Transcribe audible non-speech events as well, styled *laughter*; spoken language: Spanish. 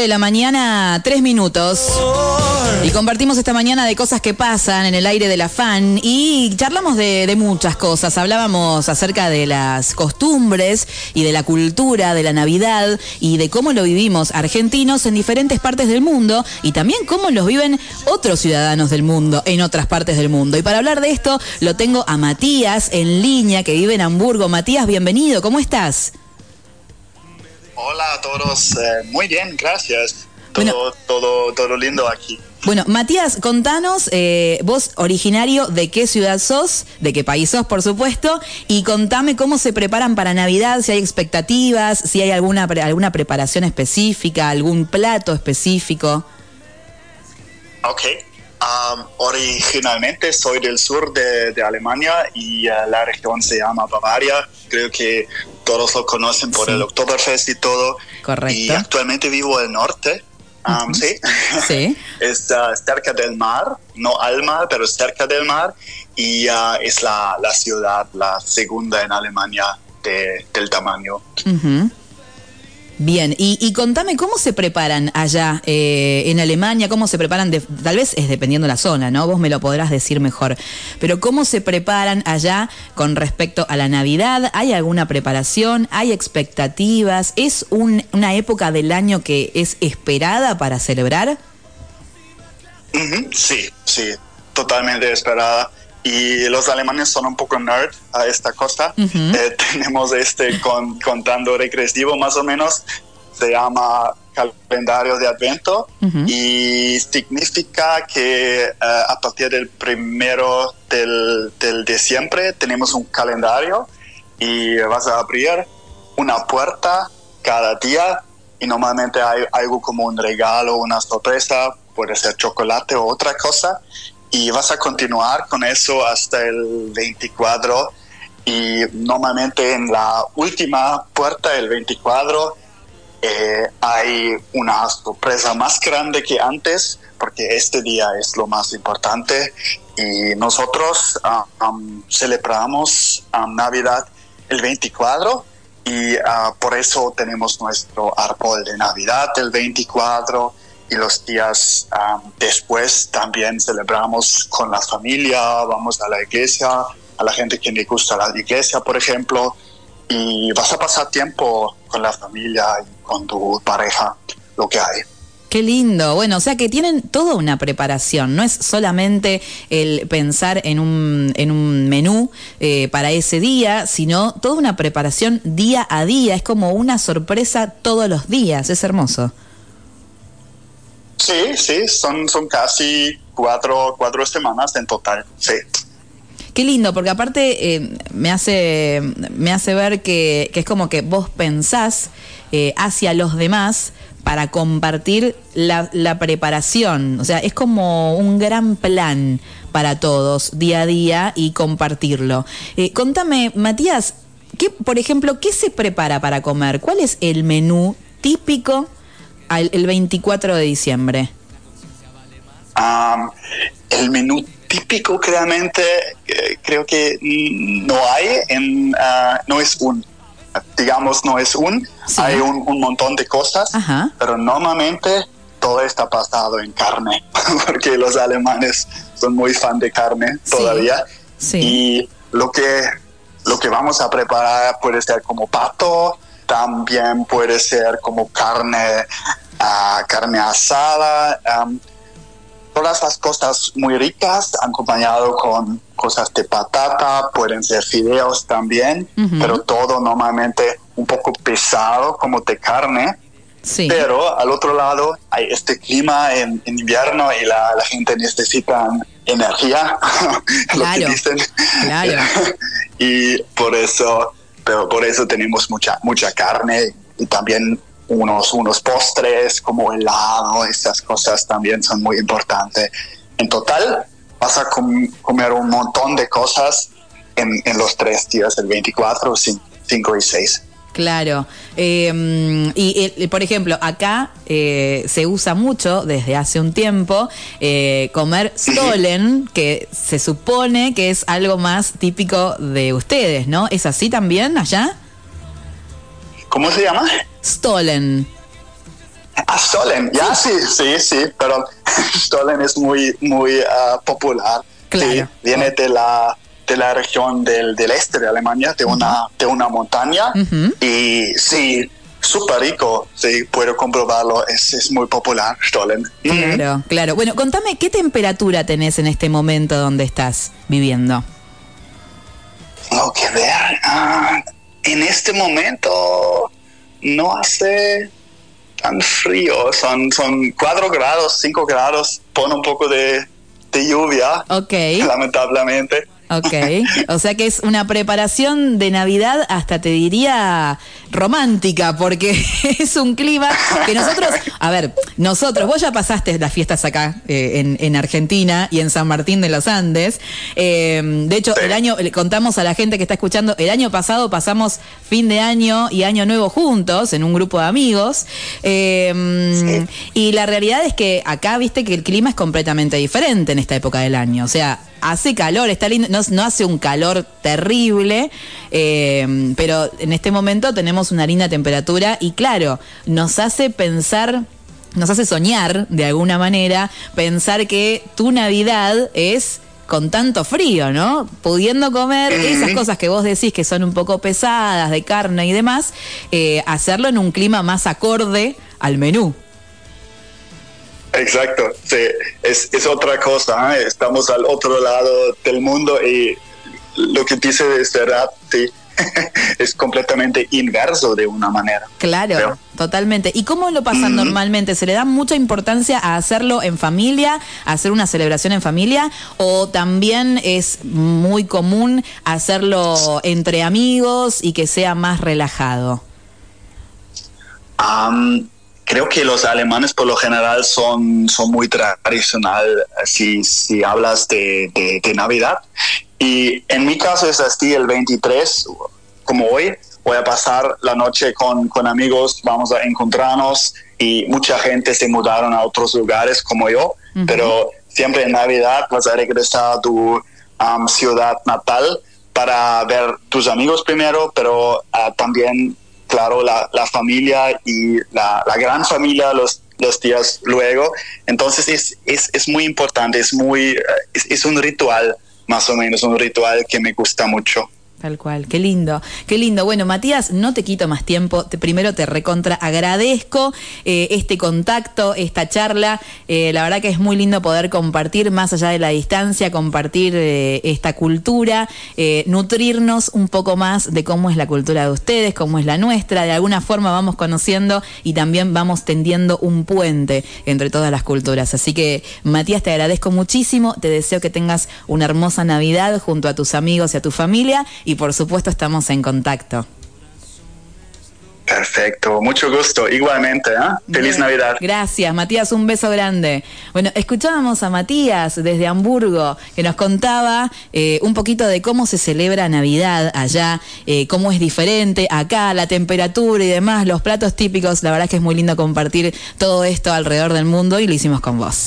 de la mañana, tres minutos. Y compartimos esta mañana de cosas que pasan en el aire de la fan y charlamos de, de, muchas cosas. Hablábamos acerca de las costumbres y de la cultura de la Navidad y de cómo lo vivimos argentinos en diferentes partes del mundo y también cómo los viven otros ciudadanos del mundo en otras partes del mundo. Y para hablar de esto lo tengo a Matías en línea que vive en Hamburgo. Matías, bienvenido, ¿cómo estás? Hola a todos, eh, muy bien, gracias. Todo, bueno, todo, todo lindo aquí. Bueno, Matías, contanos, eh, vos originario de qué ciudad sos, de qué país sos, por supuesto, y contame cómo se preparan para Navidad, si hay expectativas, si hay alguna, alguna preparación específica, algún plato específico. Ok, um, originalmente soy del sur de, de Alemania y uh, la región se llama Bavaria. Creo que todos lo conocen por sí. el Oktoberfest y todo. Correcto. Y actualmente vivo al norte. Um, uh -huh. Sí. *laughs* sí. *laughs* es uh, cerca del mar, no al mar, pero cerca del mar. Y uh, es la, la, ciudad, la segunda en Alemania de, del tamaño. Uh -huh. Bien, y, y, contame cómo se preparan allá eh, en Alemania, cómo se preparan, de, tal vez es dependiendo la zona, ¿no? Vos me lo podrás decir mejor, pero cómo se preparan allá con respecto a la Navidad, ¿hay alguna preparación? ¿Hay expectativas? ¿Es un, una época del año que es esperada para celebrar? Sí, sí, totalmente esperada y los alemanes son un poco nerd a esta cosa. Uh -huh. eh, *laughs* tenemos este con, contando regresivo más o menos, se llama calendario de advento uh -huh. y significa que uh, a partir del primero del, del diciembre tenemos un calendario y vas a abrir una puerta cada día y normalmente hay algo como un regalo, una sorpresa, puede ser chocolate o otra cosa y vas a continuar con eso hasta el 24 y normalmente en la última puerta el 24 eh, hay una sorpresa más grande que antes porque este día es lo más importante y nosotros uh, um, celebramos um, Navidad el 24 y uh, por eso tenemos nuestro árbol de Navidad el 24 y los días um, después también celebramos con la familia, vamos a la iglesia, a la gente que le gusta la iglesia, por ejemplo, y vas a pasar tiempo con la familia y con tu pareja, lo que hay. Qué lindo. Bueno, o sea que tienen toda una preparación. No es solamente el pensar en un, en un menú eh, para ese día, sino toda una preparación día a día. Es como una sorpresa todos los días. Es hermoso. Sí, sí, son, son casi cuatro, cuatro semanas en total, sí. Qué lindo, porque aparte eh, me, hace, me hace ver que, que, es como que vos pensás eh, hacia los demás para compartir la, la, preparación. O sea, es como un gran plan para todos, día a día, y compartirlo. Eh, contame, Matías, ¿qué, por ejemplo, ¿qué se prepara para comer? ¿Cuál es el menú típico el 24 de diciembre? Um, el menú típico realmente eh, creo que no hay, en, uh, no es un, digamos, no es un, sí. hay un, un, montón de cosas, Ajá. pero normalmente todo está basado en carne, *laughs* porque los alemanes son muy fan de carne todavía. Sí. Y lo que, lo que vamos a preparar puede ser como pato, también puede ser como carne, uh, carne asada, um, todas las cosas muy ricas, acompañado con cosas de patata, pueden ser fideos también, uh -huh. pero todo normalmente un poco pesado como de carne. Sí. Pero al otro lado hay este clima en, en invierno y la, la, gente necesita energía, claro, *laughs* lo que dicen. Claro. *laughs* y por eso, pero por eso tenemos mucha, mucha carne y también unos, unos postres como helado, estas cosas también son muy importantes. En total, vas a com comer un montón de cosas en, en, los tres días, el 24, 5 y 6. Claro. Eh, y, y, por ejemplo, acá eh, se usa mucho desde hace un tiempo eh, comer Stollen, *coughs* que se supone que es algo más típico de ustedes, ¿no? ¿Es así también allá? ¿Cómo se llama? Stollen. Ah, Stollen, ya sí, sí, sí, pero *laughs* Stollen es muy, muy ah, popular. Claro. viene de la de la región del, del este de Alemania, de una, de una montaña. Y sí, súper rico, sí, puedo comprobarlo, es, es muy popular, Stollen. Claro, claro. Bueno, contame, ¿qué temperatura tenés en este momento donde estás viviendo? Tengo que ver, ah, en este momento no hace tan frío, son, son 4 grados, 5 grados, pone un poco de, de lluvia, Ok. *laughs* lamentablemente. Ok, o sea que es una preparación de Navidad hasta te diría romántica, porque *laughs* es un clima que nosotros, a ver, nosotros, vos ya pasaste las fiestas acá eh, en, en Argentina y en San Martín de los Andes. Eh, de hecho, el año, le contamos a la gente que está escuchando, el año pasado pasamos fin de año y año nuevo juntos en un grupo de amigos. Eh, Y la realidad es que acá, viste que el clima es completamente diferente en esta época del año. O sea, hace calor, está lindo, no, no hace un calor terrible, eh, pero en este momento tenemos una linda temperatura y claro, nos hace pensar nos hace soñar de alguna manera, pensar que tu Navidad es con tanto frío, ¿no? Pudiendo comer esas cosas que vos decís que son un poco pesadas, de carne y demás, eh, hacerlo en un clima más acorde al menú. Exacto, sí, es, es otra cosa, ¿eh? estamos al otro lado del mundo y lo que dice es verdad, sí, *laughs* es completamente inverso de una manera. Claro, Creo. totalmente. ¿Y cómo lo pasan normalmente? ¿Se le da mucha importancia a hacerlo en familia, a hacer una celebración en familia? ¿O también es muy común hacerlo entre amigos y que sea más relajado? Am, creo que los alemanes por lo general son, son muy tradicional si, si hablas de, de- de Navidad. Y en mi caso es así, el 23, como hoy, voy a pasar la noche con, con amigos, vamos a encontrarnos y mucha gente se mudaron a otros lugares como yo, pero siempre en Navidad vas a regresar a tu am, ciudad natal para ver tus amigos primero, pero ah, también claro, la, la familia y la, la gran familia los, los días luego. Entonces es, es, es muy importante, es, muy, eh, es, es un ritual, más o menos, un ritual que me gusta mucho. Tal cual, qué lindo, qué lindo. Bueno, Matías, no te quito más tiempo. Primero te recontra agradezco eh, este contacto, esta charla. Eh, la verdad que es muy lindo poder compartir más allá de la distancia, compartir eh, esta cultura, nutrirnos un poco más de cómo es la cultura de ustedes, cómo es la nuestra. De alguna forma vamos conociendo y también vamos tendiendo un puente entre todas las culturas. Así que, Matías, te agradezco muchísimo. Te deseo que tengas una hermosa Navidad junto a tus amigos y a tu familia. Y por supuesto, estamos en contacto. Perfecto, mucho gusto. Igualmente, ¿eh? Feliz Bien. Navidad. Gracias, Matías, un beso grande. Bueno, escuchábamos a Matías desde Hamburgo, que nos contaba eh, un poquito de cómo se celebra Navidad allá, eh, cómo es diferente acá, la temperatura y demás, los platos típicos. La verdad es que es muy lindo compartir todo esto alrededor del mundo y lo hicimos con vos.